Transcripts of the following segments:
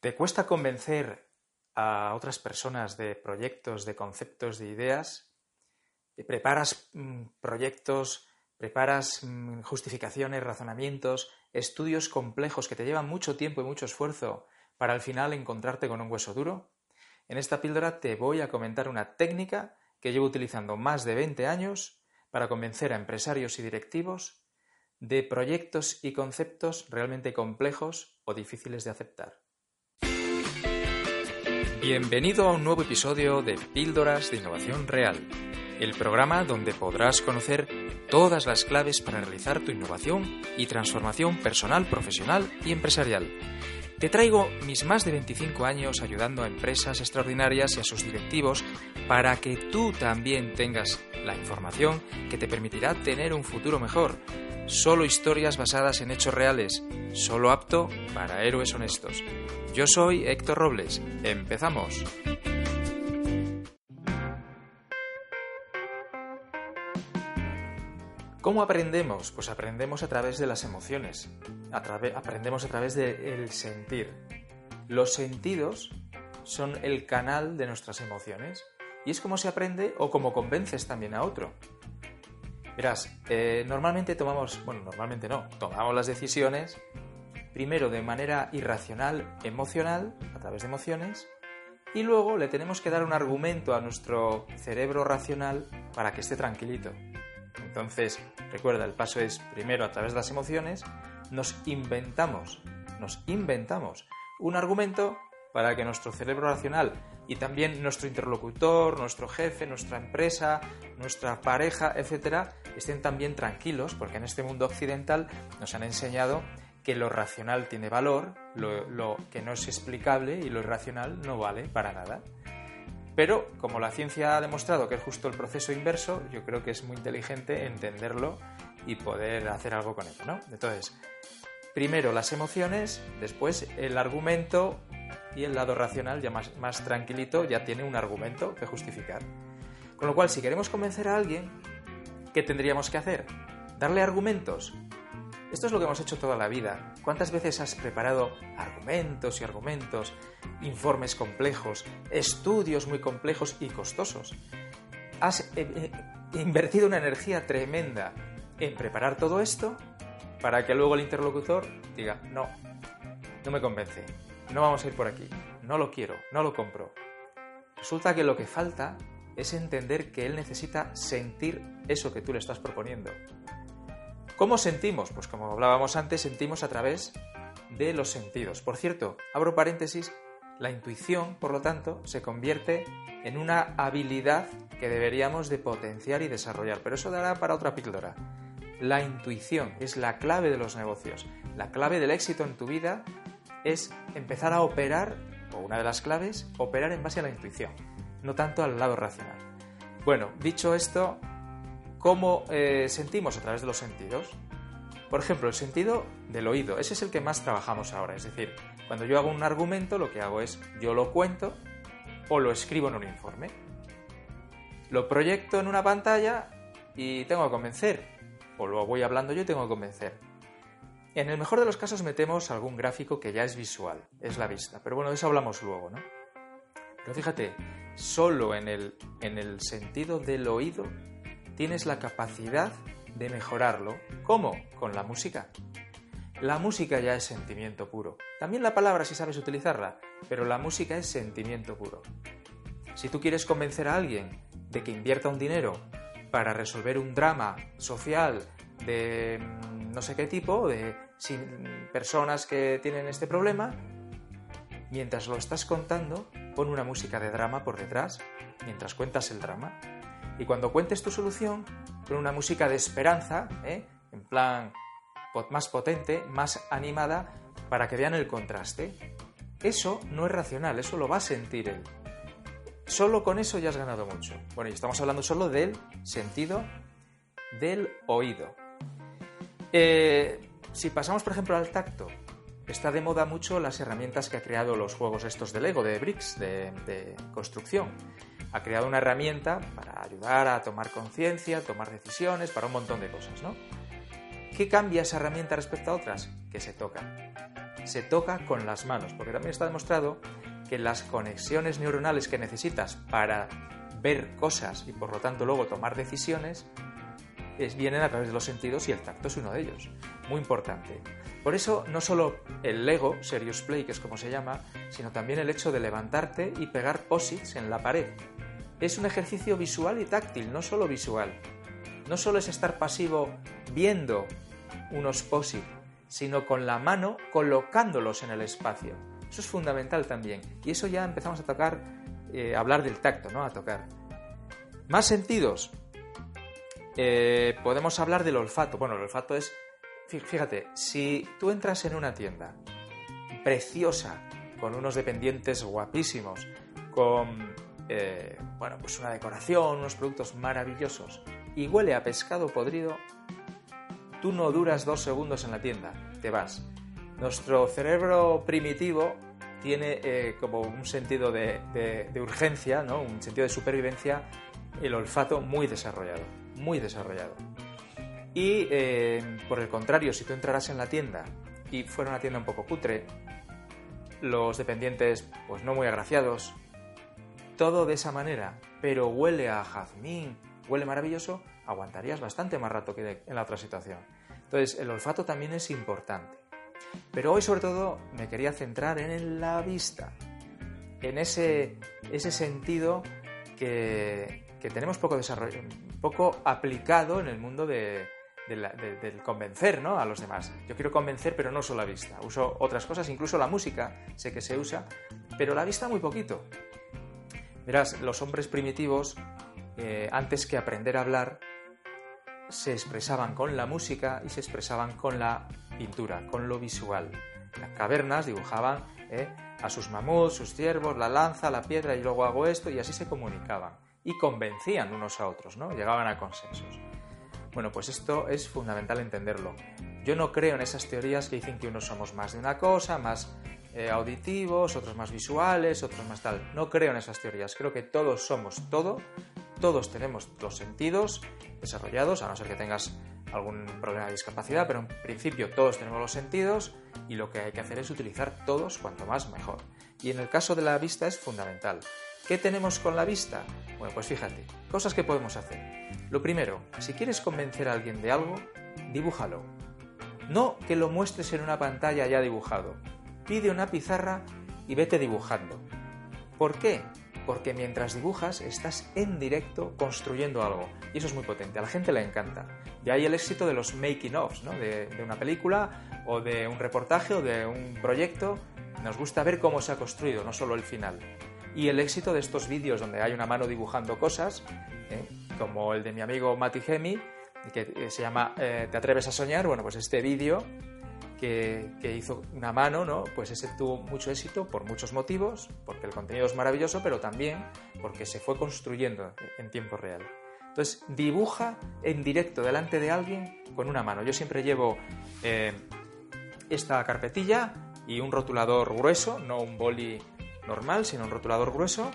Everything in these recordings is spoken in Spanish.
¿Te cuesta convencer a otras personas de proyectos, de conceptos, de ideas? ¿Preparas mm, proyectos, preparas mm, justificaciones, razonamientos, estudios complejos que te llevan mucho tiempo y mucho esfuerzo para al final encontrarte con un hueso duro? En esta píldora te voy a comentar una técnica que llevo utilizando más de 20 años para convencer a empresarios y directivos de proyectos y conceptos realmente complejos o difíciles de aceptar. Bienvenido a un nuevo episodio de Píldoras de Innovación Real, el programa donde podrás conocer todas las claves para realizar tu innovación y transformación personal, profesional y empresarial. Te traigo mis más de 25 años ayudando a empresas extraordinarias y a sus directivos para que tú también tengas la información que te permitirá tener un futuro mejor. Solo historias basadas en hechos reales, solo apto para héroes honestos. Yo soy Héctor Robles. Empezamos. ¿Cómo aprendemos? Pues aprendemos a través de las emociones, aprendemos a través del sentir. Los sentidos son el canal de nuestras emociones y es como se aprende o como convences también a otro. Verás, eh, normalmente tomamos, bueno, normalmente no, tomamos las decisiones primero de manera irracional, emocional, a través de emociones, y luego le tenemos que dar un argumento a nuestro cerebro racional para que esté tranquilito. Entonces, recuerda, el paso es primero a través de las emociones, nos inventamos, nos inventamos un argumento para que nuestro cerebro racional y también nuestro interlocutor, nuestro jefe, nuestra empresa, nuestra pareja, etcétera, estén también tranquilos, porque en este mundo occidental nos han enseñado que lo racional tiene valor, lo, que no es explicable y lo irracional no vale para nada. Pero como la ciencia ha demostrado que es justo el proceso inverso, yo creo que es muy inteligente entenderlo y poder hacer algo con ello, ¿no? Entonces, primero las emociones, después el argumento y el lado racional ya más, tranquilito ya tiene un argumento que justificar. Con lo cual, si queremos convencer a alguien, ¿qué tendríamos que hacer? Darle argumentos, esto es lo que hemos hecho toda la vida. ¿Cuántas veces has preparado argumentos y argumentos, informes complejos, estudios muy complejos y costosos? Has eh, eh, invertido una energía tremenda en preparar todo esto para que luego el interlocutor diga, no, no me convence, no vamos a ir por aquí, no lo quiero, no lo compro. Resulta que lo que falta es entender que él necesita sentir eso que tú le estás proponiendo. ¿Cómo sentimos? Pues como hablábamos antes, sentimos a través de los sentidos. Por cierto, abro paréntesis, la intuición, por lo tanto, se convierte en una habilidad que deberíamos de potenciar y desarrollar, pero eso dará para otra píldora. La intuición es la clave de los negocios. La clave del éxito en tu vida es empezar a operar, o una de las claves, operar en base a la intuición, no tanto al lado racional. Bueno, dicho esto, ¿Cómo eh, sentimos a través de los sentidos? Por ejemplo, el sentido del oído, ese es el que más trabajamos ahora. Es decir, cuando yo hago un argumento, lo que hago es yo lo cuento o lo escribo en un informe. Lo proyecto en una pantalla y tengo que convencer. O lo voy hablando yo y tengo que convencer. En el mejor de los casos metemos algún gráfico que ya es visual, es la vista. Pero bueno, de eso hablamos luego, ¿no? Pero fíjate, solo en el, en el sentido del oído tienes la capacidad de mejorarlo. ¿Cómo? Con la música. La música ya es sentimiento puro. También la palabra si sabes utilizarla, pero la música es sentimiento puro. Si tú quieres convencer a alguien de que invierta un dinero para resolver un drama social de mm, no sé qué tipo, de personas que tienen este problema, mientras lo estás contando, pon una música de drama por detrás, mientras cuentas el drama, y cuando cuentes tu solución, con una música de esperanza, ¿eh? en plan más potente, más animada, para que vean el contraste. Eso no es racional, eso lo va a sentir él. Solo con eso ya has ganado mucho. Bueno, y estamos hablando solo del sentido del oído. Eh, si pasamos, por ejemplo, al tacto, está de moda mucho las herramientas que ha creado los juegos estos de Lego, de Bricks, de, construcción. Ha creado una herramienta para ayudar a tomar conciencia, tomar decisiones, para un montón de cosas, ¿no? ¿Qué cambia esa herramienta respecto a otras? Que se toca. Se toca con las manos, porque también está demostrado que las conexiones neuronales que necesitas para ver cosas y por lo tanto luego tomar decisiones es, vienen a través de los sentidos y el tacto es uno de ellos. Muy importante. Por eso no solo el Lego, Serious Play, que es como se llama, sino también el hecho de levantarte y pegar posits en la pared. Es un ejercicio visual y táctil, no solo visual. No solo es estar pasivo viendo unos posits, sino con la mano colocándolos en el espacio. Eso es fundamental también. Y eso ya empezamos a tocar, eh, a hablar del tacto, ¿no? A tocar. Más sentidos. Eh, podemos hablar del olfato. Bueno, el olfato es Fíjate, si tú entras en una tienda preciosa, con unos dependientes guapísimos, con eh, bueno, pues una decoración, unos productos maravillosos, y huele a pescado podrido, tú no duras dos segundos en la tienda, te vas. Nuestro cerebro primitivo tiene eh, como un sentido de, urgencia, ¿no? un sentido de supervivencia, el olfato muy desarrollado, muy desarrollado. Y eh, por el contrario, si tú entraras en la tienda y fuera una tienda un poco cutre, los dependientes pues no muy agraciados, todo de esa manera, pero huele a jazmín, huele maravilloso, aguantarías bastante más rato que en la otra situación. Entonces, el olfato también es importante. Pero hoy sobre todo me quería centrar en la vista, en ese, ese sentido que, que tenemos poco, desarrollo, poco aplicado en el mundo de, del, convencer ¿no? a los demás. Yo quiero convencer, pero no solo la vista. Uso otras cosas, incluso la música, sé que se usa, pero la vista muy poquito. Verás, los hombres primitivos, eh, antes que aprender a hablar, se expresaban con la música y se expresaban con la pintura, con lo visual. Las cavernas dibujaban eh, a sus mamuts, sus ciervos, la lanza, la piedra y luego hago esto y así se comunicaban y convencían unos a otros, ¿no? Llegaban a consensos. Bueno, pues esto es fundamental entenderlo. Yo no creo en esas teorías que dicen que unos somos más de una cosa, más eh, auditivos, otros más visuales, otros más tal. No creo en esas teorías. Creo que todos somos todo, todos tenemos los sentidos desarrollados, a no ser que tengas algún problema de discapacidad, pero en principio todos tenemos los sentidos y lo que hay que hacer es utilizar todos cuanto más mejor. Y en el caso de la vista es fundamental. ¿Qué tenemos con la vista? Bueno, pues fíjate, cosas que podemos hacer. Lo primero, si quieres convencer a alguien de algo, dibújalo. No que lo muestres en una pantalla ya dibujado. Pide una pizarra y vete dibujando. ¿Por qué? Porque mientras dibujas estás en directo construyendo algo. Y eso es muy potente, a la gente le encanta. De ahí el éxito de los making-ofs, ¿no? de, de una película o de un reportaje o de un proyecto. Nos gusta ver cómo se ha construido, no solo el final. Y el éxito de estos vídeos donde hay una mano dibujando cosas, ¿eh? como el de mi amigo Mati Gemi, que eh, se llama eh, Te atreves a soñar, bueno, pues este vídeo que, hizo una mano, ¿no? Pues ese tuvo mucho éxito por muchos motivos, porque el contenido es maravilloso, pero también porque se fue construyendo en tiempo real. Entonces, dibuja en directo delante de alguien con una mano. Yo siempre llevo esta carpetilla y un rotulador grueso, no un boli normal, sino un rotulador grueso,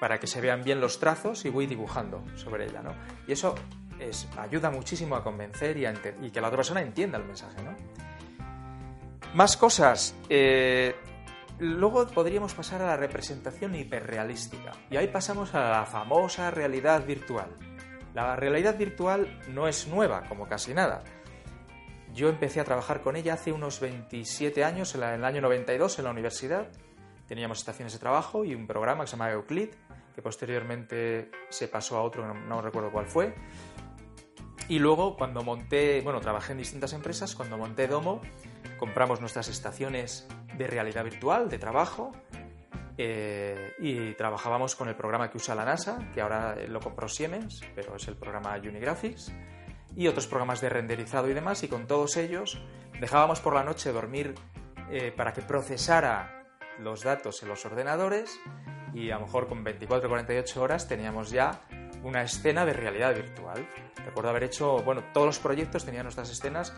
para que se vean bien los trazos y voy dibujando sobre ella, ¿no? Y eso es, ayuda muchísimo a convencer y, y, que la otra persona entienda el mensaje, ¿no? Más cosas. Eh, luego podríamos pasar a la representación hiperrealística. Y ahí pasamos a la famosa realidad virtual. La realidad virtual no es nueva, como casi nada. Yo empecé a trabajar con ella hace unos 27 años, en el año 92, en la universidad, teníamos estaciones de trabajo y un programa que se llamaba Euclid, que posteriormente se pasó a otro, no, recuerdo cuál fue. Y luego cuando monté, bueno, trabajé en distintas empresas, cuando monté Domo, compramos nuestras estaciones de realidad virtual, de trabajo, eh, y trabajábamos con el programa que usa la NASA, que ahora lo compró Siemens, pero es el programa Unigraphics, y otros programas de renderizado y demás, y con todos ellos dejábamos por la noche dormir eh, para que procesara los datos en los ordenadores y a lo mejor con 24 o 48 horas teníamos ya una escena de realidad virtual. Recuerdo haber hecho, bueno, todos los proyectos tenían nuestras escenas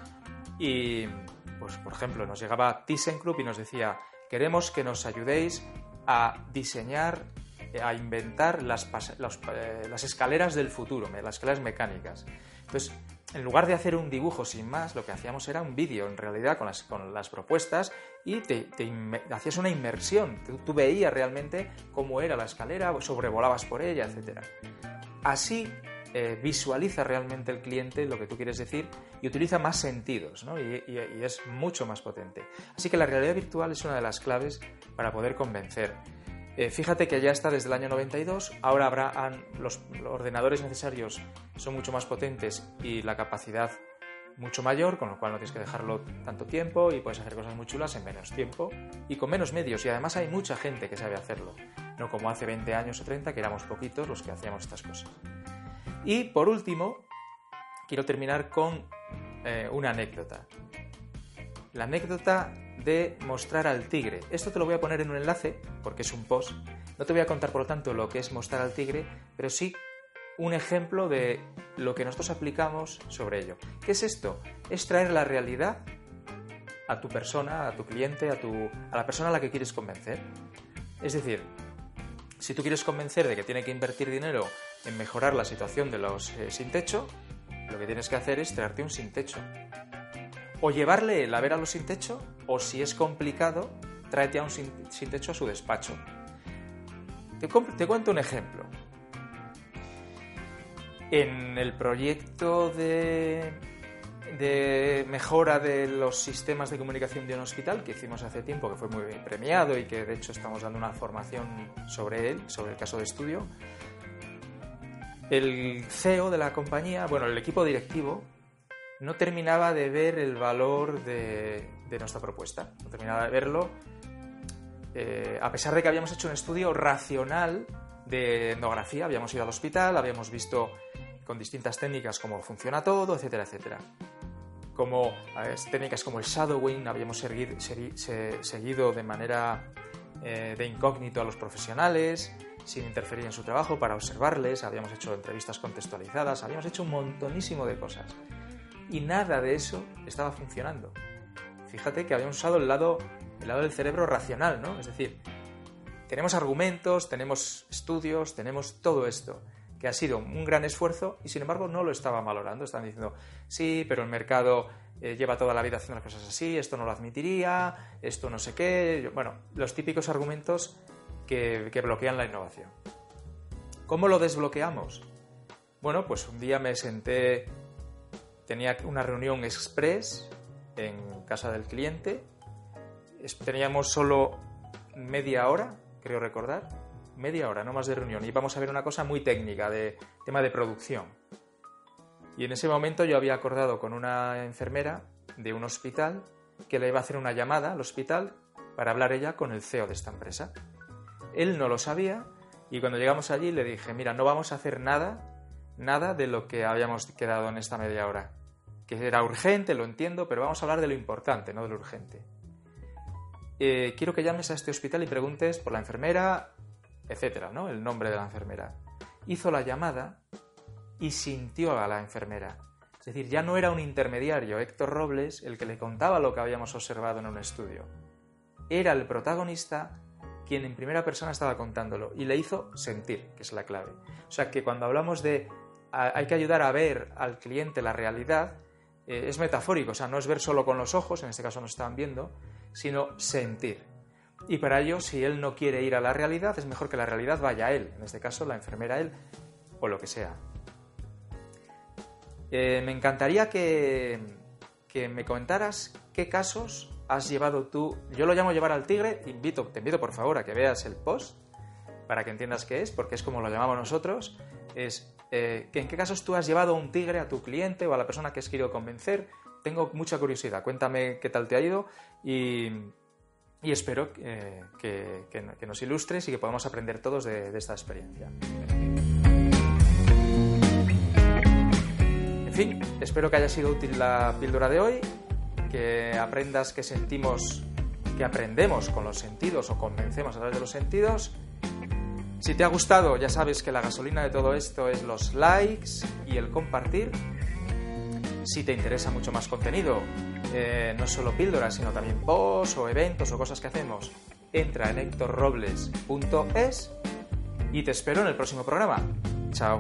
y, pues, por ejemplo, nos llegaba ThyssenKrupp y nos decía, queremos que nos ayudéis a diseñar, a inventar las, eh, las escaleras del futuro, las escaleras mecánicas. Entonces, en lugar de hacer un dibujo sin más, lo que hacíamos era un vídeo, en realidad, con las, con las propuestas y te, hacías una inmersión. Tú, veías realmente cómo era la escalera, sobrevolabas por ella, etc. Así eh, visualiza realmente el cliente lo que tú quieres decir y utiliza más sentidos ¿no? y, es mucho más potente. Así que la realidad virtual es una de las claves para poder convencer. Eh, fíjate que ya está desde el año 92, ahora habrá, los ordenadores necesarios son mucho más potentes y la capacidad mucho mayor, con lo cual no tienes que dejarlo tanto tiempo y puedes hacer cosas muy chulas en menos tiempo y con menos medios. Y además hay mucha gente que sabe hacerlo, no como hace 20 años o 30 que éramos poquitos los que hacíamos estas cosas. Y por último, quiero terminar con eh, una anécdota. La anécdota de mostrar al tigre. Esto te lo voy a poner en un enlace, porque es un post. No te voy a contar, por lo tanto, lo que es mostrar al tigre, pero sí un ejemplo de lo que nosotros aplicamos sobre ello. ¿Qué es esto? Es traer la realidad a tu persona, a tu cliente, a, tu, a la persona a la que quieres convencer. Es decir, si tú quieres convencer de que tiene que invertir dinero en mejorar la situación de los eh, sin techo, lo que tienes que hacer es traerte un sin techo o llevarle el a ver a los sin techo, o si es complicado, tráete a un sin, techo a su despacho. Te, cuento un ejemplo. En el proyecto de, de mejora de los sistemas de comunicación de un hospital que hicimos hace tiempo, que fue muy premiado y que de hecho estamos dando una formación sobre él, sobre el caso de estudio, el CEO de la compañía, bueno, el equipo directivo, no terminaba de ver el valor de, nuestra propuesta, no terminaba de verlo, eh, a pesar de que habíamos hecho un estudio racional de etnografía, habíamos ido al hospital, habíamos visto con distintas técnicas cómo funciona todo, etcétera, etcétera. Como técnicas como el shadowing, habíamos seguido, de manera eh, de incógnito a los profesionales, sin interferir en su trabajo, para observarles, habíamos hecho entrevistas contextualizadas, habíamos hecho un montonísimo de cosas y nada de eso estaba funcionando. Fíjate que habíamos usado el lado, el lado del cerebro racional, ¿no? Es decir, tenemos argumentos, tenemos estudios, tenemos todo esto, que ha sido un gran esfuerzo y sin embargo no lo estaban valorando. Están diciendo, sí, pero el mercado eh, lleva toda la vida haciendo las cosas así, esto no lo admitiría, esto no sé qué. Bueno, los típicos argumentos que, que bloquean la innovación. ¿Cómo lo desbloqueamos? Bueno, pues un día me senté tenía una reunión express en casa del cliente. Teníamos solo media hora, creo recordar, media hora, no más de reunión. Y íbamos a ver una cosa muy técnica, de tema de producción. Y en ese momento yo había acordado con una enfermera de un hospital que le iba a hacer una llamada al hospital para hablar ella con el CEO de esta empresa. Él no lo sabía y cuando llegamos allí le dije, mira, no vamos a hacer nada, nada de lo que habíamos quedado en esta media hora que era urgente, lo entiendo, pero vamos a hablar de lo importante, no de lo urgente. Eh, quiero que llames a este hospital y preguntes por la enfermera, etcétera, ¿no? El nombre de la enfermera. Hizo la llamada y sintió a la enfermera. Es decir, ya no era un intermediario, Héctor Robles, el que le contaba lo que habíamos observado en un estudio. Era el protagonista quien en primera persona estaba contándolo y le hizo sentir, que es la clave. O sea que cuando hablamos de hay que ayudar a ver al cliente la realidad, eh, es metafórico, o sea, no es ver solo con los ojos, en este caso no estaban viendo, sino sentir. Y para ello, si él no quiere ir a la realidad, es mejor que la realidad vaya a él, en este caso la enfermera a él, o lo que sea. Eh, me encantaría que, que me comentaras qué casos has llevado tú. Yo lo llamo llevar al tigre, invito, te invito por favor a que veas el post para que entiendas qué es, porque es como lo llamamos nosotros. Es eh, ¿En qué casos tú has llevado un tigre a tu cliente o a la persona que has querido convencer? Tengo mucha curiosidad. Cuéntame qué tal te ha ido y, espero eh, que, nos ilustres y que podamos aprender todos de, esta experiencia. En fin, espero que haya sido útil la píldora de hoy, que aprendas que sentimos que aprendemos con los sentidos o convencemos a través de los sentidos. Si te ha gustado, ya sabes que la gasolina de todo esto es los likes y el compartir. Si te interesa mucho más contenido, eh, no solo píldoras, sino también posts o eventos o cosas que hacemos, entra en hectorrobles.es y te espero en el próximo programa. Chao.